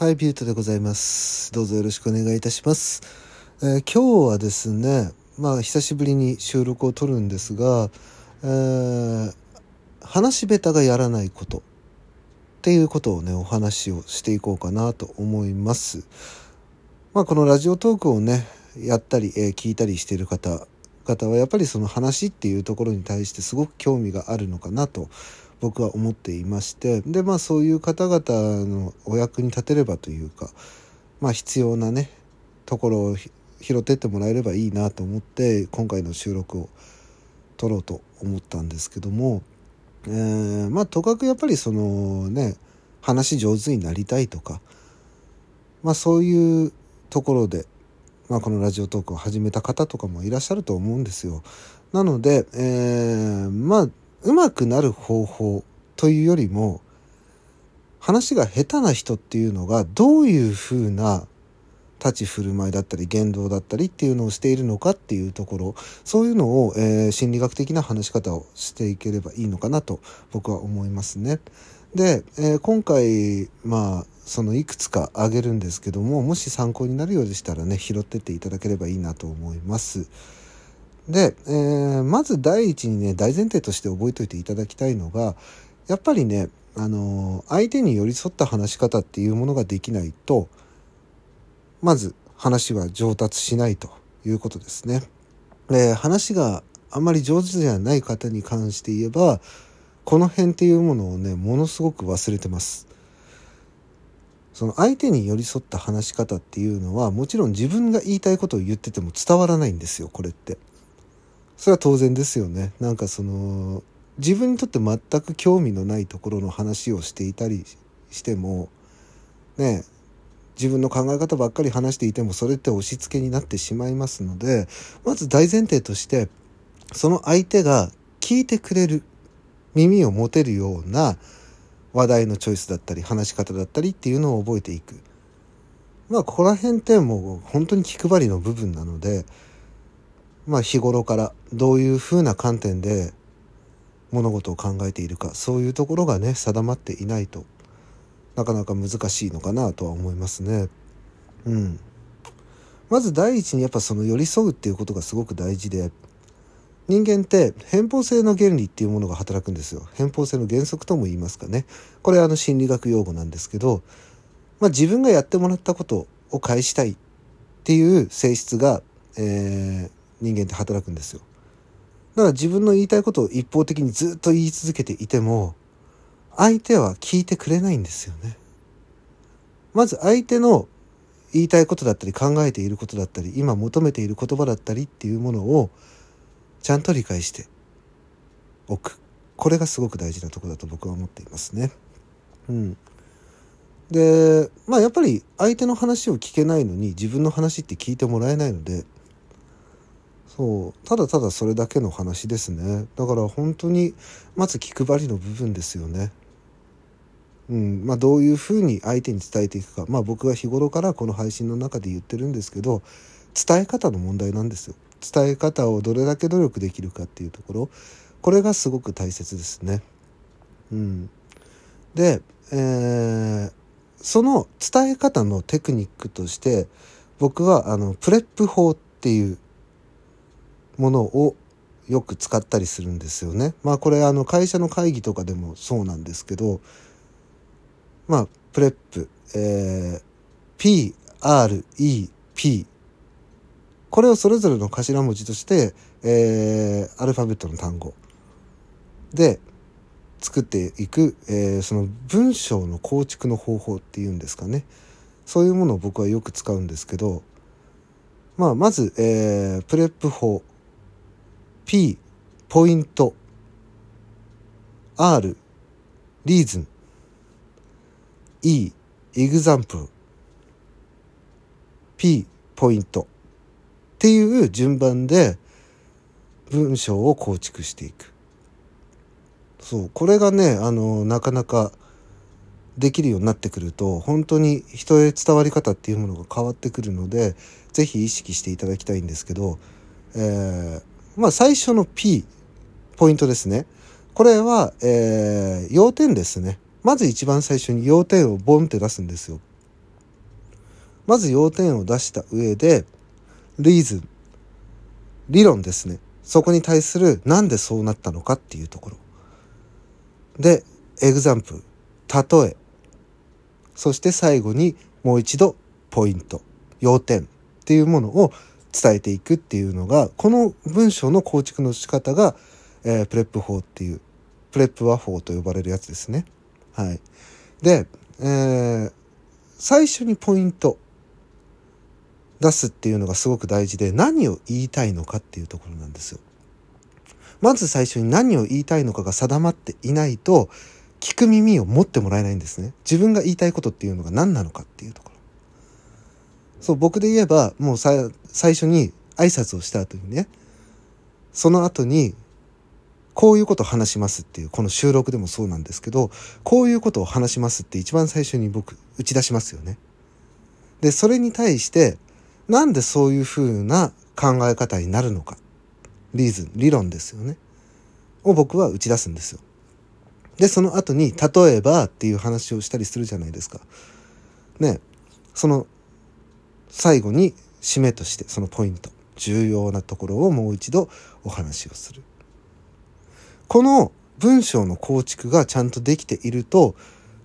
はい、ビュートでございます。どうぞよろしくお願いいたします。えー、今日はですね、まあ、久しぶりに収録を撮るんですが、えー、話し下手がやらないことっていうことをね、お話をしていこうかなと思います。まあ、このラジオトークをね、やったり、えー、聞いたりしてる方、方はやっぱりその話っていうところに対してすごく興味があるのかなと僕は思っていましてでまあそういう方々のお役に立てればというかまあ必要なねところを拾ってってもらえればいいなと思って今回の収録を撮ろうと思ったんですけども、えー、まあとかくやっぱりそのね話上手になりたいとかまあそういうところで、まあ、このラジオトークを始めた方とかもいらっしゃると思うんですよ。なので、えー、まあうまくなる方法というよりも話が下手な人っていうのがどういうふうな立ち振る舞いだったり言動だったりっていうのをしているのかっていうところそういうのを、えー、心理学的な話し方をしていければいいのかなと僕は思いますね。で、えー、今回まあそのいくつか挙げるんですけどももし参考になるようでしたらね拾ってっていただければいいなと思います。で、えー、まず第一にね大前提として覚えておいていただきたいのがやっぱりねあの相手に寄り添った話し方っていうものができないとまず話は上達しないということですね。で話があんまり上手じゃない方に関して言えばこの辺っていうものをねものすごく忘れてます。その相手に寄り添った話し方っていうのはもちろん自分が言いたいことを言ってても伝わらないんですよこれって。それは当然ですよね。なんかその自分にとって全く興味のないところの話をしていたりしてもね自分の考え方ばっかり話していてもそれって押し付けになってしまいますのでまず大前提としてその相手が聞いてくれる耳を持てるような話題のチョイスだったり話し方だったりっていうのを覚えていく。まあここら辺ってもう本当に気配りの部分なのでまあ、日頃からどういうふうな観点で物事を考えているかそういうところがね定まっていないとなかなか難しいのかなとは思いますね。うん、まず第一にやっぱその寄り添うっていうことがすごく大事で人間って偏方性の原理っていうものが働くんですよ。偏方性の原則とも言いますかね。これはあの心理学用語なんですけど、まあ、自分がやってもらったことを返したいっていう性質が、えー、人間って働くんですよ。だから自分の言いたいことを一方的にずっと言い続けていても相手は聞いてくれないんですよね。まず相手の言いたいことだったり考えていることだったり今求めている言葉だったりっていうものをちゃんと理解しておくこれがすごく大事なとこだと僕は思っていますね。うん、でまあやっぱり相手の話を聞けないのに自分の話って聞いてもらえないのでそう。ただただそれだけの話ですね。だから本当にまず気配りの部分ですよね。うん。まあ、どういうふうに相手に伝えていくか、まあ、僕が日頃からこの配信の中で言ってるんですけど伝え方の問題なんですよ。伝え方をどれだけ努力できるかっていうところ。これがすごく大切ですね。うん、で、えー、その伝え方のテクニックとして僕はあの PREP 法っていうものをよく使ったりするんですよね。まあこれあの会社の会議とかでもそうなんですけどまあ PREP、えー、PREP これをそれぞれの頭文字として、えー、アルファベットの単語。で作っていく、えー、その文章の構築の方法っていうんですかね。そういうものを僕はよく使うんですけど、まあ、まず、えー、 PREP 法。P Point R Reason E Example P ポイントっていう順番で文章を構築していく。そう、これがね、あの、なかなかできるようになってくると、本当に人へ伝わり方っていうものが変わってくるので、是非意識していただきたいんですけど、えー、まあ最初の P、ポイントですね。これは、えー、要点ですね。まず一番最初に要点をボンって出すんですよ。まず要点を出した上で、 Reason、理論ですね。そこに対するなんでそうなったのかっていうところ。で、 Example、例え。そして最後にもう一度ポイント、要点っていうものを伝えていくっていうのが、この文章の構築の仕方が、えー、 PREP 法っていう、 PREP 話法と呼ばれるやつですね。はい。で、えー、最初にポイント出すっていうのがすごく大事で、何を言いたいのかっていうところなんですよ。まず最初に何を言いたいのかが定まっていないと、聞く耳を持ってもらえないんですね。自分が言いたいことっていうのが何なのかっていうところ。そう、僕で言えば、もう最初に挨拶をした後にね、その後に、こういうことを話しますっていう、この収録でもそうなんですけど、こういうことを話しますって一番最初に僕、打ち出しますよね。で、それに対して、なんでそういうふうな考え方になるのか。リーズン、理論ですよね。を僕は打ち出すんですよ。で、その後に、例えばっていう話をしたりするじゃないですか。ね、その、最後に締めとして、そのポイント、重要なところをもう一度お話をする。この文章の構築がちゃんとできていると、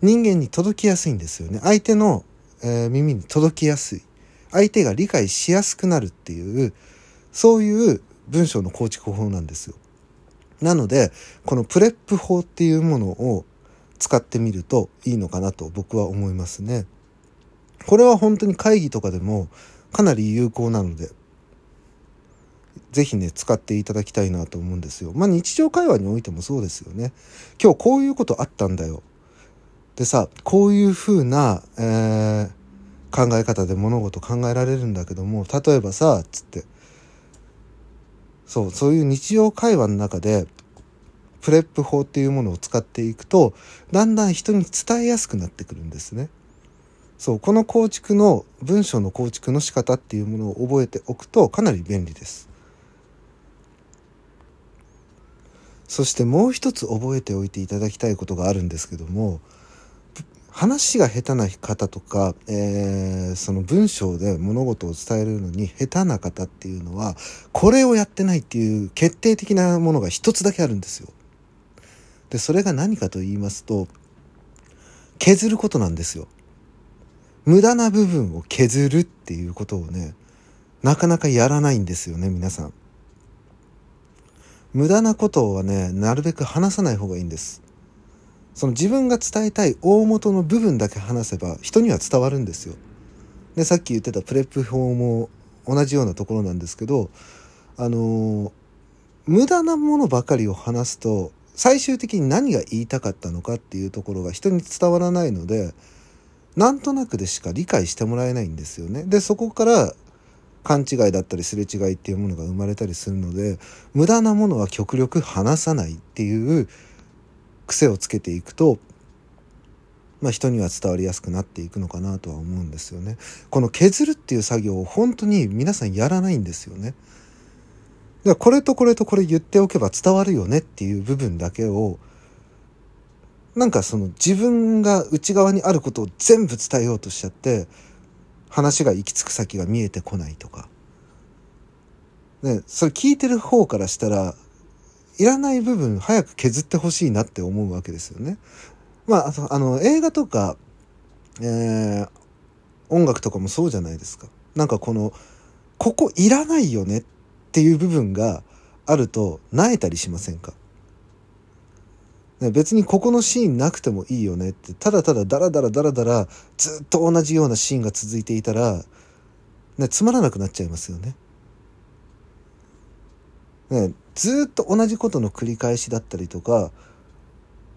人間に届きやすいんですよね。相手の、えー、耳に届きやすい。相手が理解しやすくなるっていう、そういう文章の構築法なんですよ。なので、このプレップ法っていうものを使ってみるといいのかなと僕は思いますね。これは本当に会議とかでもかなり有効なので、ぜひね、使っていただきたいなと思うんですよ。まあ日常会話においてもそうですよね。今日こういうことあったんだよ。でさ、こういうふうな、えー、考え方で物事考えられるんだけども、例えばさ、つって、そう、そういう日常会話の中で、プレップ法っていうものを使っていくと、だんだん人に伝えやすくなってくるんですね。そう、この構築の、文章の構築の仕方っていうものを覚えておくとかなり便利です。そしてもう一つ覚えておいていただきたいことがあるんですけども、話が下手な方とか、えー、その文章で物事を伝えるのに下手な方っていうのは、これをやってないっていう決定的なものが一つだけあるんですよ。で、それが何かと言いますと、削ることなんですよ。無駄な部分を削るっていうことをね、なかなかやらないんですよね、皆さん。無駄なことはね、なるべく話さない方がいいんです。その自分が伝えたい大元の部分だけ話せば人には伝わるんですよ。でさっき言ってたプレップ法も同じようなところなんですけどあの無駄なものばかりを話すと最終的に何が言いたかったのかっていうところが人に伝わらないのでなんとなくでしか理解してもらえないんですよね。でそこから勘違いだったりすれ違いっていうものが生まれたりするので無駄なものは極力話さないっていう癖をつけていくと、まあ、人には伝わりやすくなっていくのかなとは思うんですよね。この削るっていう作業を本当に皆さんやらないんですよね。だからこれとこれとこれ言っておけば伝わるよねっていう部分だけをなんかその自分が内側にあることを全部伝えようとしちゃって話が行き着く先が見えてこないとか。ね、それ聞いてる方からしたらいらない部分早く削ってほしいなって思うわけですよね。まあ、あの、映画とか、えー、音楽とかもそうじゃないですか。なんかこの、ここいらないよねっていう部分があると、萎えたりしませんか、別にここのシーンなくてもいいよねって、ただただダラダラダラダラずっと同じようなシーンが続いていたら、ね、つまらなくなっちゃいますよね。ね、ずっと同じことの繰り返しだったりとか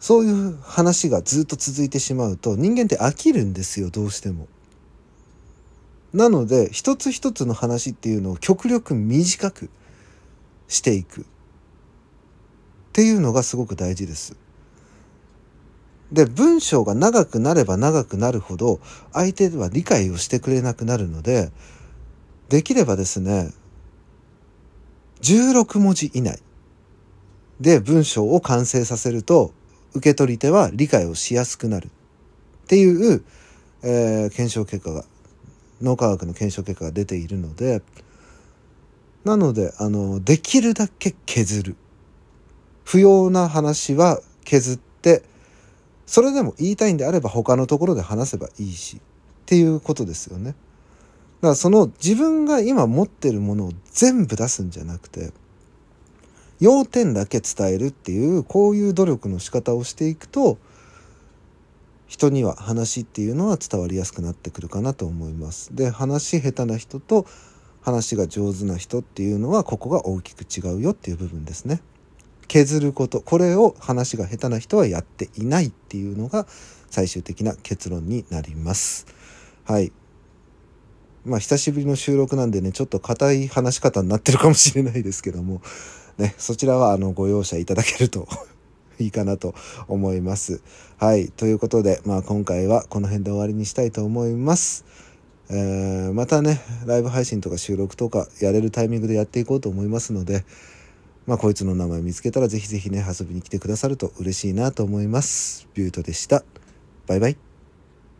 そういう話がずっと続いてしまうと人間って飽きるんですよどうしても。なので一つ一つの話っていうのを極力短くしていくっていうのがすごく大事です。で文章が長くなれば長くなるほど相手は理解をしてくれなくなるのでできればですね16文字以内。で文章を完成させると受け取り手は理解をしやすくなる。っていう、えー、検証結果が脳科学の検証結果が出ているのでなのであのできるだけ削る。不要な話は削ってそれでも言いたいんであれば他のところで話せばいいしっていうことですよね。だからその自分が今持ってるものを全部出すんじゃなくて要点だけ伝えるっていうこういう努力の仕方をしていくと人には話っていうのは伝わりやすくなってくるかなと思います。で話下手な人と話が上手な人っていうのはここが大きく違うよっていう部分ですね。削ることこれを話が下手な人はやっていないっていうのが最終的な結論になります。はいまあ久しぶりの収録なんでねちょっと硬い話し方になってるかもしれないですけどもねそちらはあのご容赦いただけると いいかなと思います。はい。ということで、まあ今回はこの辺で終わりにしたいと思います。えー、またね、ライブ配信とか収録とかやれるタイミングでやっていこうと思いますので、まあこいつの名前見つけたらぜひぜひね、遊びに来てくださると嬉しいなと思います。ビュートでした。バイバイ。